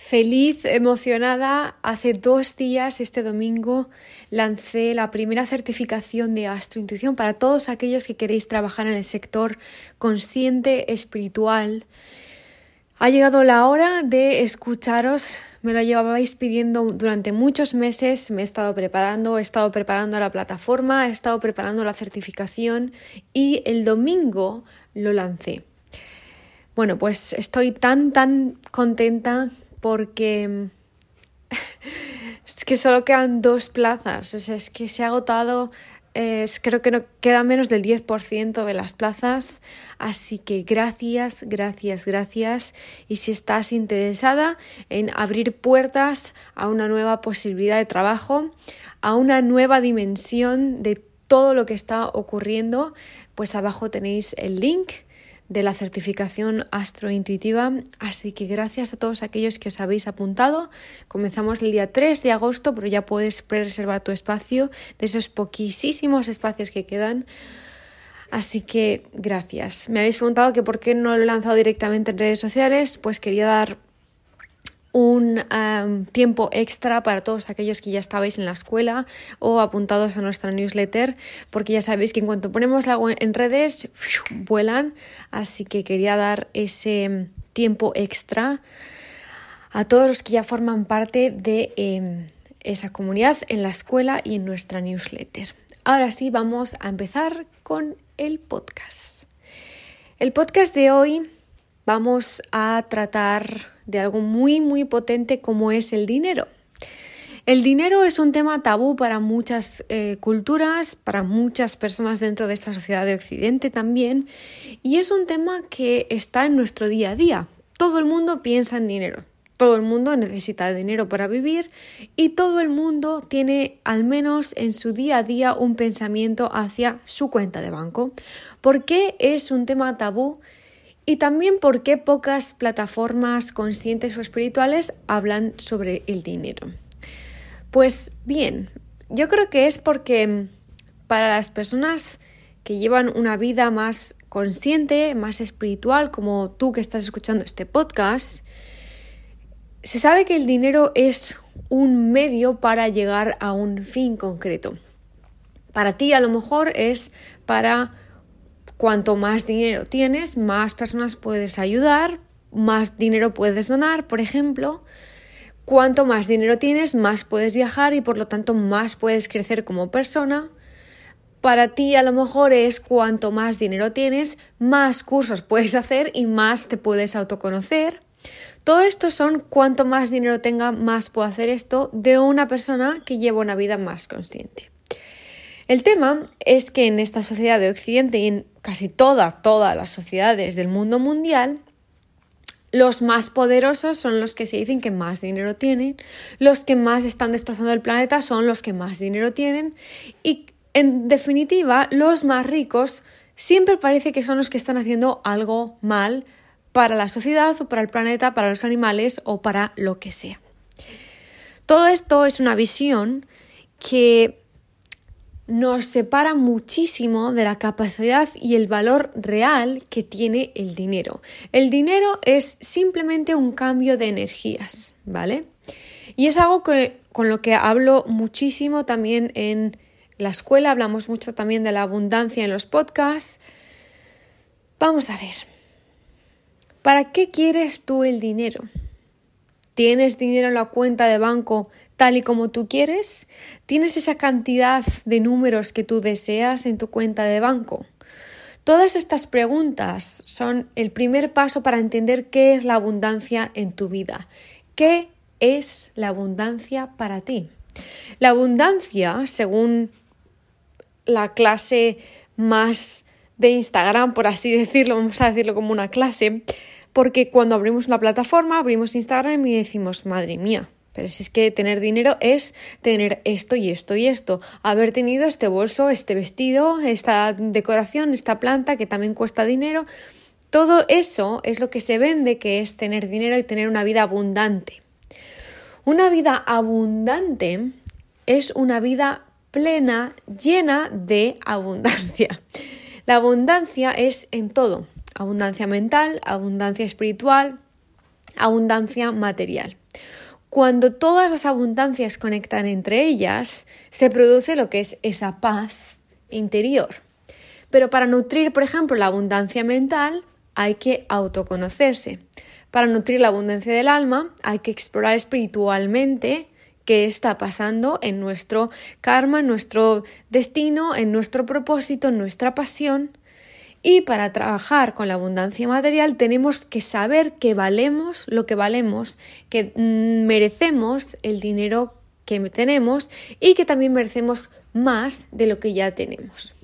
Feliz, emocionada, hace dos días, este domingo, lancé la primera certificación de astrointuición para todos aquellos que queréis trabajar en el sector consciente espiritual. Ha llegado la hora de escucharos, me lo llevabais pidiendo durante muchos meses, me he estado preparando, he estado preparando la plataforma, he estado preparando la certificación y el domingo lo lancé. Bueno, pues estoy tan, tan contenta porque es que solo quedan dos plazas, es, que se ha agotado, creo que no queda menos del 10% de las plazas, así que gracias, gracias, gracias. Y si estás interesada en abrir puertas a una nueva posibilidad de trabajo, a una nueva dimensión de todo lo que está ocurriendo, pues abajo tenéis el link de la certificación astrointuitiva. Así que gracias a todos aquellos que os habéis apuntado. Comenzamos el día 3 de agosto, pero ya puedes reservar tu espacio de esos poquísimos espacios que quedan. Así que gracias. Me habéis preguntado que por qué no lo he lanzado directamente en redes sociales. Pues quería dar un tiempo extra para todos aquellos que ya estabais en la escuela o apuntados a nuestra newsletter, porque ya sabéis que en cuanto ponemos algo en redes, vuelan, así que quería dar ese tiempo extra a todos los que ya forman parte de em, esa comunidad en la escuela y en nuestra newsletter. Ahora sí, vamos a empezar con el podcast. El podcast de hoy vamos a tratar de algo muy, muy potente como es el dinero. El dinero es un tema tabú para muchas eh, culturas, para muchas personas dentro de esta sociedad de Occidente también, y es un tema que está en nuestro día a día. Todo el mundo piensa en dinero, todo el mundo necesita dinero para vivir y todo el mundo tiene al menos en su día a día un pensamiento hacia su cuenta de banco. ¿Por qué es un tema tabú? Y también por qué pocas plataformas conscientes o espirituales hablan sobre el dinero. Pues bien, yo creo que es porque para las personas que llevan una vida más consciente, más espiritual, como tú que estás escuchando este podcast, se sabe que el dinero es un medio para llegar a un fin concreto. Para ti a lo mejor es para Cuanto más dinero tienes, más personas puedes ayudar, más dinero puedes donar, por ejemplo. Cuanto más dinero tienes, más puedes viajar y por lo tanto más puedes crecer como persona. Para ti a lo mejor es cuanto más dinero tienes, más cursos puedes hacer y más te puedes autoconocer. Todo esto son cuanto más dinero tenga, más puedo hacer esto de una persona que lleva una vida más consciente. El tema es que en esta sociedad de Occidente y en casi todas, todas las sociedades del mundo mundial, los más poderosos son los que se dicen que más dinero tienen, los que más están destrozando el planeta son los que más dinero tienen y en definitiva los más ricos siempre parece que son los que están haciendo algo mal para la sociedad o para el planeta, para los animales o para lo que sea. Todo esto es una visión que nos separa muchísimo de la capacidad y el valor real que tiene el dinero. El dinero es simplemente un cambio de energías, ¿vale? Y es algo con lo que hablo muchísimo también en la escuela, hablamos mucho también de la abundancia en los podcasts. Vamos a ver, ¿para qué quieres tú el dinero? ¿Tienes dinero en la cuenta de banco tal y como tú quieres? ¿Tienes esa cantidad de números que tú deseas en tu cuenta de banco? Todas estas preguntas son el primer paso para entender qué es la abundancia en tu vida. ¿Qué es la abundancia para ti? La abundancia, según la clase más de Instagram, por así decirlo, vamos a decirlo como una clase, porque cuando abrimos una plataforma, abrimos Instagram y decimos, madre mía, pero si es que tener dinero es tener esto y esto y esto, haber tenido este bolso, este vestido, esta decoración, esta planta que también cuesta dinero. Todo eso es lo que se vende que es tener dinero y tener una vida abundante. Una vida abundante es una vida plena, llena de abundancia. La abundancia es en todo. Abundancia mental, abundancia espiritual, abundancia material. Cuando todas las abundancias conectan entre ellas, se produce lo que es esa paz interior. Pero para nutrir, por ejemplo, la abundancia mental, hay que autoconocerse. Para nutrir la abundancia del alma, hay que explorar espiritualmente qué está pasando en nuestro karma, en nuestro destino, en nuestro propósito, en nuestra pasión. Y para trabajar con la abundancia material tenemos que saber que valemos lo que valemos, que merecemos el dinero que tenemos y que también merecemos más de lo que ya tenemos.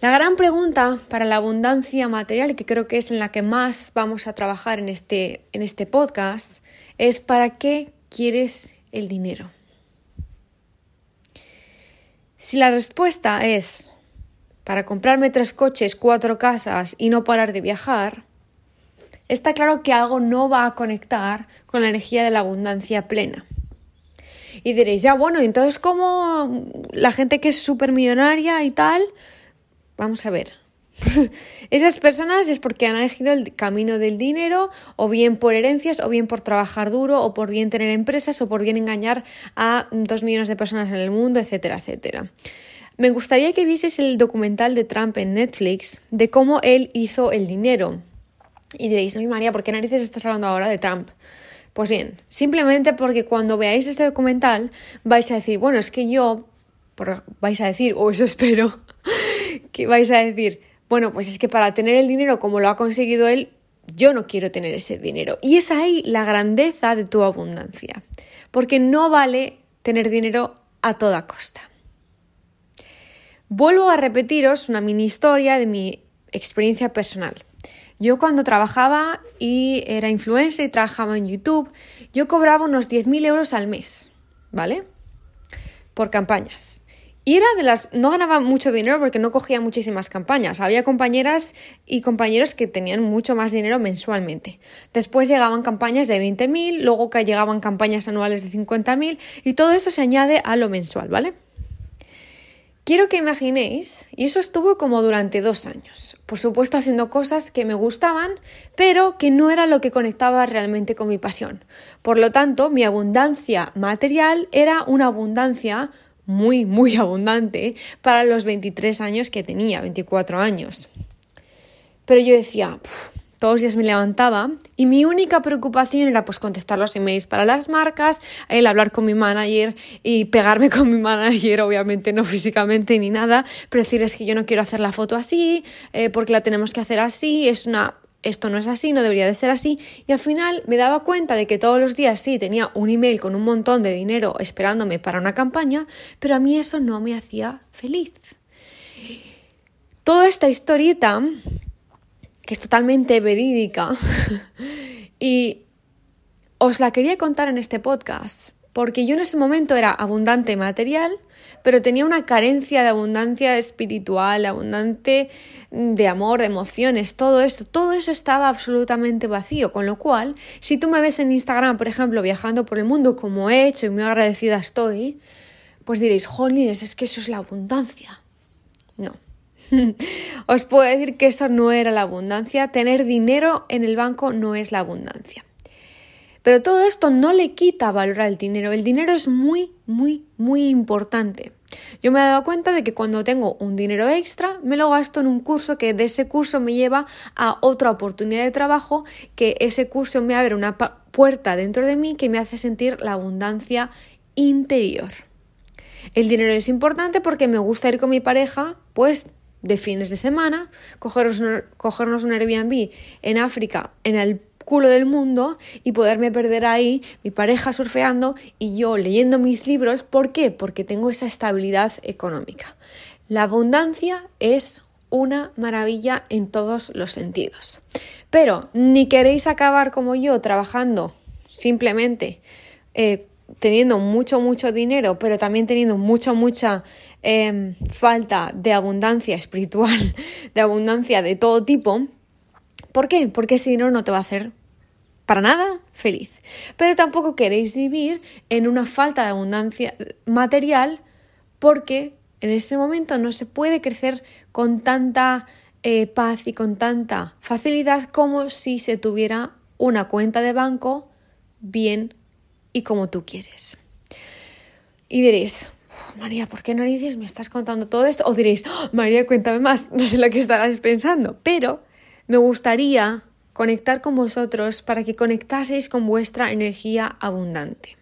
La gran pregunta para la abundancia material, que creo que es en la que más vamos a trabajar en este, en este podcast, es ¿para qué quieres el dinero? Si la respuesta es para comprarme tres coches, cuatro casas y no parar de viajar, está claro que algo no va a conectar con la energía de la abundancia plena. Y diréis, ya bueno, entonces ¿cómo la gente que es súper millonaria y tal? Vamos a ver, Esas personas es porque han elegido el camino del dinero, o bien por herencias, o bien por trabajar duro, o por bien tener empresas, o por bien engañar a dos millones de personas en el mundo, etcétera, etcétera. Me gustaría que vieses el documental de Trump en Netflix de cómo él hizo el dinero. Y diréis, oye María, ¿por qué narices estás hablando ahora de Trump? Pues bien, simplemente porque cuando veáis este documental vais a decir, bueno, es que yo, vais a decir, o eso espero, que vais a decir, bueno, pues es que para tener el dinero como lo ha conseguido él, yo no quiero tener ese dinero. Y es ahí la grandeza de tu abundancia, porque no vale tener dinero a toda costa. Vuelvo a repetiros una mini historia de mi experiencia personal. Yo cuando trabajaba y era influencer y trabajaba en YouTube, yo cobraba unos 10.000 euros al mes, ¿vale? Por campañas. Y era de las. No ganaba mucho dinero porque no cogía muchísimas campañas. Había compañeras y compañeros que tenían mucho más dinero mensualmente. Después llegaban campañas de 20.000, luego que llegaban campañas anuales de 50.000 y todo eso se añade a lo mensual, ¿vale? Quiero que imaginéis, y eso estuvo como durante dos años, por supuesto haciendo cosas que me gustaban, pero que no era lo que conectaba realmente con mi pasión. Por lo tanto, mi abundancia material era una abundancia muy, muy abundante para los 23 años que tenía, 24 años. Pero yo decía, todos los días me levantaba y mi única preocupación era pues contestar los emails para las marcas, el hablar con mi manager y pegarme con mi manager, obviamente no físicamente ni nada, pero decirles que yo no quiero hacer la foto así, eh, porque la tenemos que hacer así, es una esto no es así, no debería de ser así, y al final me daba cuenta de que todos los días sí tenía un email con un montón de dinero esperándome para una campaña, pero a mí eso no me hacía feliz. Toda esta historieta, que es totalmente verídica, y os la quería contar en este podcast, porque yo en ese momento era abundante material, pero tenía una carencia de abundancia espiritual, abundante de amor, de emociones, todo esto, todo eso estaba absolutamente vacío, con lo cual, si tú me ves en Instagram, por ejemplo, viajando por el mundo como he hecho y muy agradecida estoy, pues diréis, jolines, es que eso es la abundancia. Os puedo decir que eso no era la abundancia, tener dinero en el banco no es la abundancia. Pero todo esto no le quita valor al dinero. El dinero es muy, muy, muy importante. Yo me he dado cuenta de que cuando tengo un dinero extra, me lo gasto en un curso que de ese curso me lleva a otra oportunidad de trabajo, que ese curso me abre una puerta dentro de mí que me hace sentir la abundancia interior. El dinero es importante porque me gusta ir con mi pareja, pues de fines de semana, cogernos un, cogernos un Airbnb en África, en el culo del mundo y poderme perder ahí, mi pareja surfeando y yo leyendo mis libros. ¿Por qué? Porque tengo esa estabilidad económica. La abundancia es una maravilla en todos los sentidos. Pero ni queréis acabar como yo trabajando simplemente eh, teniendo mucho, mucho dinero, pero también teniendo mucha, mucha em, falta de abundancia espiritual, de abundancia de todo tipo, ¿Por qué? Porque ese dinero no te va a hacer para nada feliz. Pero tampoco queréis vivir en una falta de abundancia material porque en ese momento no se puede crecer con tanta eh, paz y con tanta facilidad como si se tuviera una cuenta de banco bien y como tú quieres. Y diréis, María, ¿por qué narices me estás contando todo esto? O diréis, oh, María, cuéntame más, no sé lo que estarás pensando, pero me gustaría conectar con vosotros para que conectaseis con vuestra energía abundante.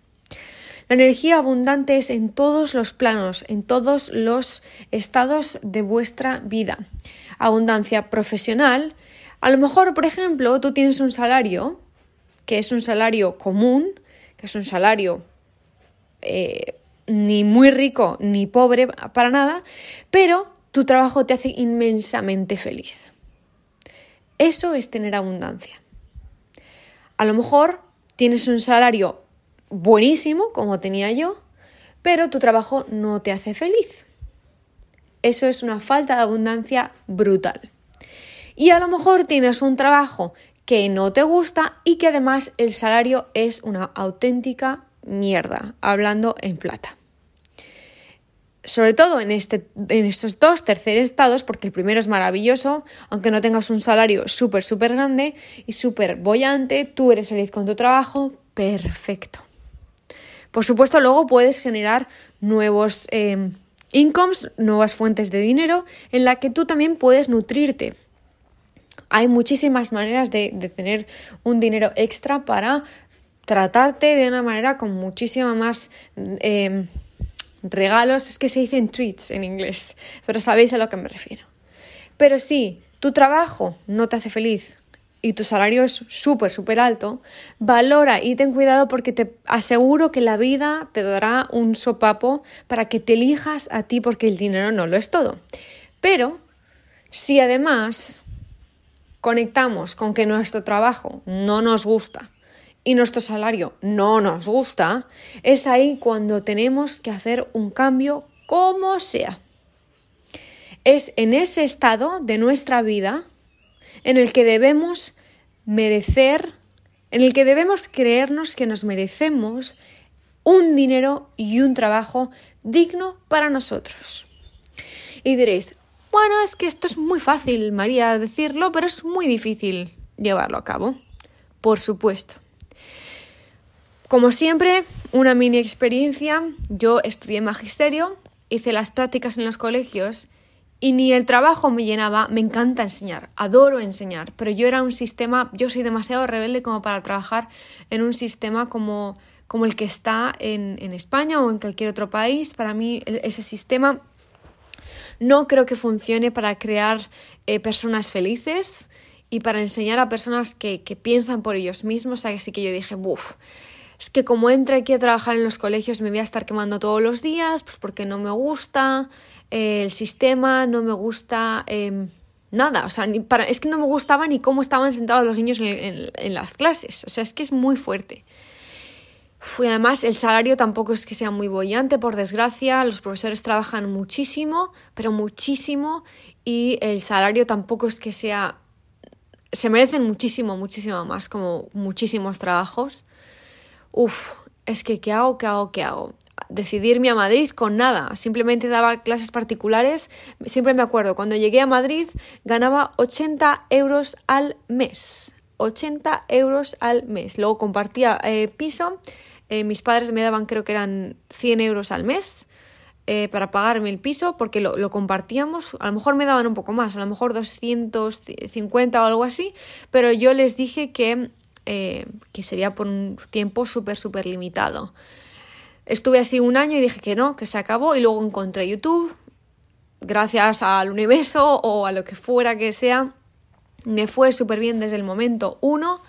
La energía abundante es en todos los planos, en todos los estados de vuestra vida. Abundancia profesional. A lo mejor, por ejemplo, tú tienes un salario que es un salario común, es un salario eh, ni muy rico ni pobre para nada, pero tu trabajo te hace inmensamente feliz. Eso es tener abundancia. A lo mejor tienes un salario buenísimo, como tenía yo, pero tu trabajo no te hace feliz. Eso es una falta de abundancia brutal. Y a lo mejor tienes un trabajo que no te gusta y que además el salario es una auténtica mierda, hablando en plata sobre todo en, este, en estos dos terceros estados, porque el primero es maravilloso, aunque no tengas un salario súper, súper grande y súper bollante, tú eres feliz con tu trabajo, perfecto. Por supuesto, luego puedes generar nuevos eh, incomes, nuevas fuentes de dinero en la que tú también puedes nutrirte. Hay muchísimas maneras de, tener un dinero extra para tratarte de una manera con muchísima más... Eh, regalos, es que se dicen treats en inglés, pero sabéis a lo que me refiero. Pero si tu trabajo no te hace feliz y tu salario es súper, súper alto, valora y ten cuidado porque te aseguro que la vida te dará un sopapo para que te elijas a ti porque el dinero no lo es todo. Pero si además conectamos con que nuestro trabajo no nos gusta, y nuestro salario no nos gusta, es ahí cuando tenemos que hacer un cambio como sea. Es en ese estado de nuestra vida en el que debemos merecer, en el que debemos creernos que nos merecemos un dinero y un trabajo digno para nosotros. Y diréis, bueno, es que esto es muy fácil, María, decirlo, pero es muy difícil llevarlo a cabo. Por supuesto. Como siempre, una mini experiencia. Yo estudié magisterio, hice las prácticas en los colegios y ni el trabajo me llenaba. Me encanta enseñar, adoro enseñar, pero yo era un sistema, yo soy demasiado rebelde como para trabajar en un sistema como, como el que está en, en España o en cualquier otro país. Para mí ese sistema no creo que funcione para crear eh, personas felices y para enseñar a personas que, que piensan por ellos mismos. Así que yo dije, buf es que como entre aquí a trabajar en los colegios me voy a estar quemando todos los días, pues porque no me gusta eh, el sistema, no me gusta em, nada, o sea, ni para, es que no me gustaba ni cómo estaban sentados los niños en, las clases, o sea, es que es muy fuerte. Y además el salario tampoco es que sea muy bollante, por desgracia, los profesores trabajan muchísimo, pero muchísimo, y el salario tampoco es que sea... Se merecen muchísimo, muchísimo más, como muchísimos trabajos. Uf, es que ¿qué hago? ¿Qué hago? ¿Qué hago? Decidirme a Madrid con nada, simplemente daba clases particulares. Siempre me acuerdo, cuando llegué a Madrid ganaba 80 euros al mes. 80 euros al mes. Luego compartía eh, piso. Eh, mis padres me daban, creo que eran 100 euros al mes. Eh, para pagarme el piso porque lo, lo, compartíamos. A lo mejor me daban un poco más, a lo mejor 250 o algo así, pero yo les dije que eh, que sería por un tiempo súper, súper limitado. Estuve así un año y dije que no, que se acabó y luego encontré YouTube, gracias al universo o a lo que fuera que sea, me fue súper bien desde el momento uno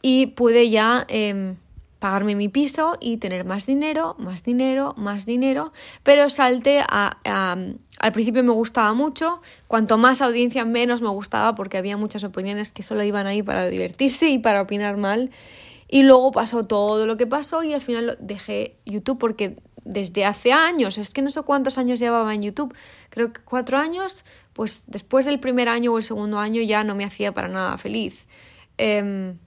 y pude ya em, pagarme mi piso y tener más dinero, más dinero, más dinero, pero salté a, al principio me gustaba mucho, cuanto más audiencia menos me gustaba porque había muchas opiniones que solo iban ahí para divertirse y para opinar mal. Y luego pasó todo lo que pasó y al final dejé YouTube porque desde hace años, es que no sé cuántos años llevaba en YouTube, creo que cuatro años, pues después del primer año o el segundo año ya no me hacía para nada feliz. Em,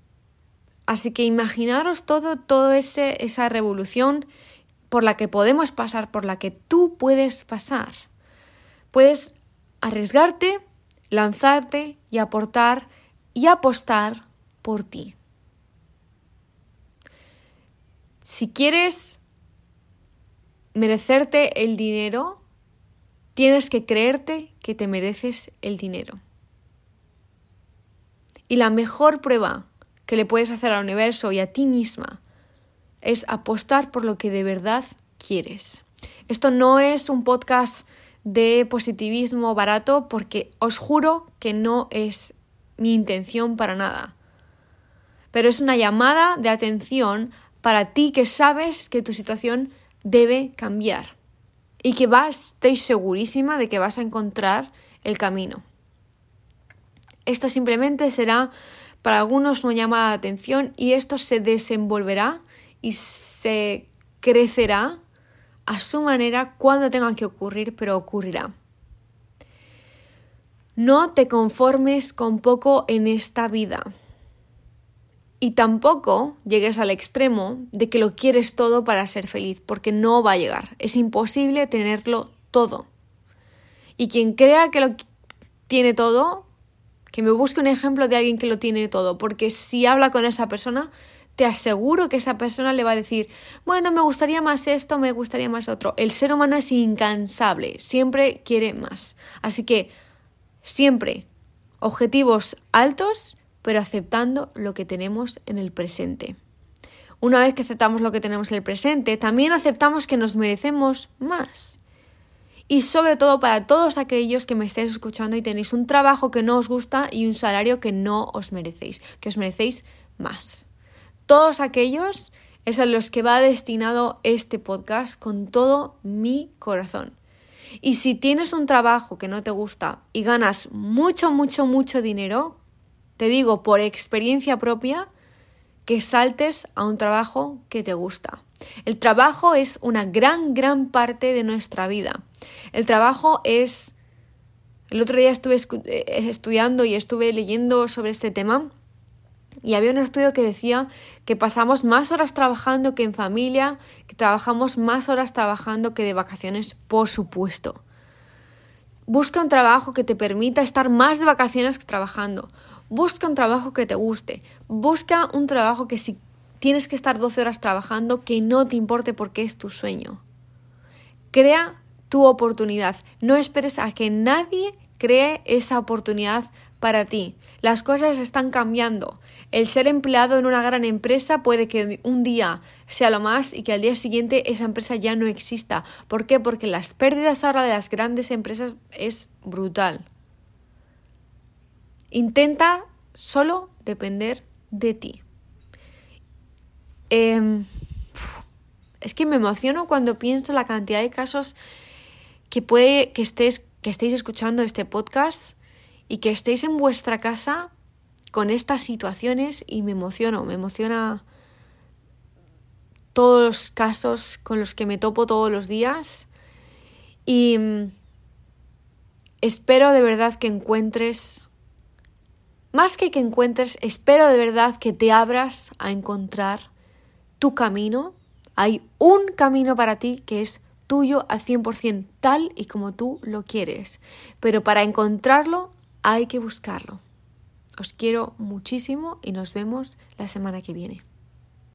Así que imaginaros todo, todo esa revolución por la que podemos pasar, por la que tú puedes pasar. Puedes arriesgarte, lanzarte y aportar y apostar por ti. Si quieres merecerte el dinero, tienes que creerte que te mereces el dinero. Y la mejor prueba que le puedes hacer al universo y a ti misma es apostar por lo que de verdad quieres. Esto no es un podcast de positivismo barato porque os juro que no es mi intención para nada. Pero es una llamada de atención para ti que sabes que tu situación debe cambiar y que vas, estoy segurísima de que vas a encontrar el camino. Esto simplemente será para algunos una llamada de atención y esto se desenvolverá y se crecerá a su manera cuando tenga que ocurrir, pero ocurrirá. No te conformes con poco en esta vida. Y tampoco llegues al extremo de que lo quieres todo para ser feliz, porque no va a llegar. Es imposible tenerlo todo. Y quien crea que lo tiene todo, que me busque un ejemplo de alguien que lo tiene todo, porque si habla con esa persona, te aseguro que esa persona le va a decir, bueno, me gustaría más esto, me gustaría más otro. El ser humano es incansable, siempre quiere más. Así que siempre objetivos altos, pero aceptando lo que tenemos en el presente. Una vez que aceptamos lo que tenemos en el presente, también aceptamos que nos merecemos más. Y sobre todo para todos aquellos que me estéis escuchando y tenéis un trabajo que no os gusta y un salario que no os merecéis, que os merecéis más todos aquellos es a los que va destinado este podcast con todo mi corazón. Y si tienes un trabajo que no te gusta y ganas mucho, mucho, mucho dinero, te digo por experiencia propia que saltes a un trabajo que te gusta. El trabajo es una gran, gran parte de nuestra vida. El trabajo es... El otro día estuve eh, estudiando y estuve leyendo sobre este tema y había un estudio que decía que pasamos más horas trabajando que en familia, que trabajamos más horas trabajando que de vacaciones, por supuesto. Busca un trabajo que te permita estar más de vacaciones que trabajando. Busca un trabajo que te guste. Busca un trabajo que si tienes que estar 12 horas trabajando, que no te importe porque es tu sueño. Crea tu oportunidad. No esperes a que nadie cree esa oportunidad para ti. Las cosas están cambiando. El ser empleado en una gran empresa puede que un día sea lo más y que al día siguiente esa empresa ya no exista. ¿Por qué? Porque las pérdidas ahora de las grandes empresas es brutal. Intenta solo depender de ti. Em, es que me emociono cuando pienso la cantidad de casos que puede que estés que estéis escuchando este podcast y que estéis en vuestra casa con estas situaciones y me emociono, me emociona todos los casos con los que me topo todos los días y mm, espero de verdad que encuentres, más que que encuentres, espero de verdad que te abras a encontrar tu camino. Hay un camino para ti que es tuyo al 100% tal y como tú lo quieres, pero para encontrarlo hay que buscarlo. Os quiero muchísimo y nos vemos la semana que viene.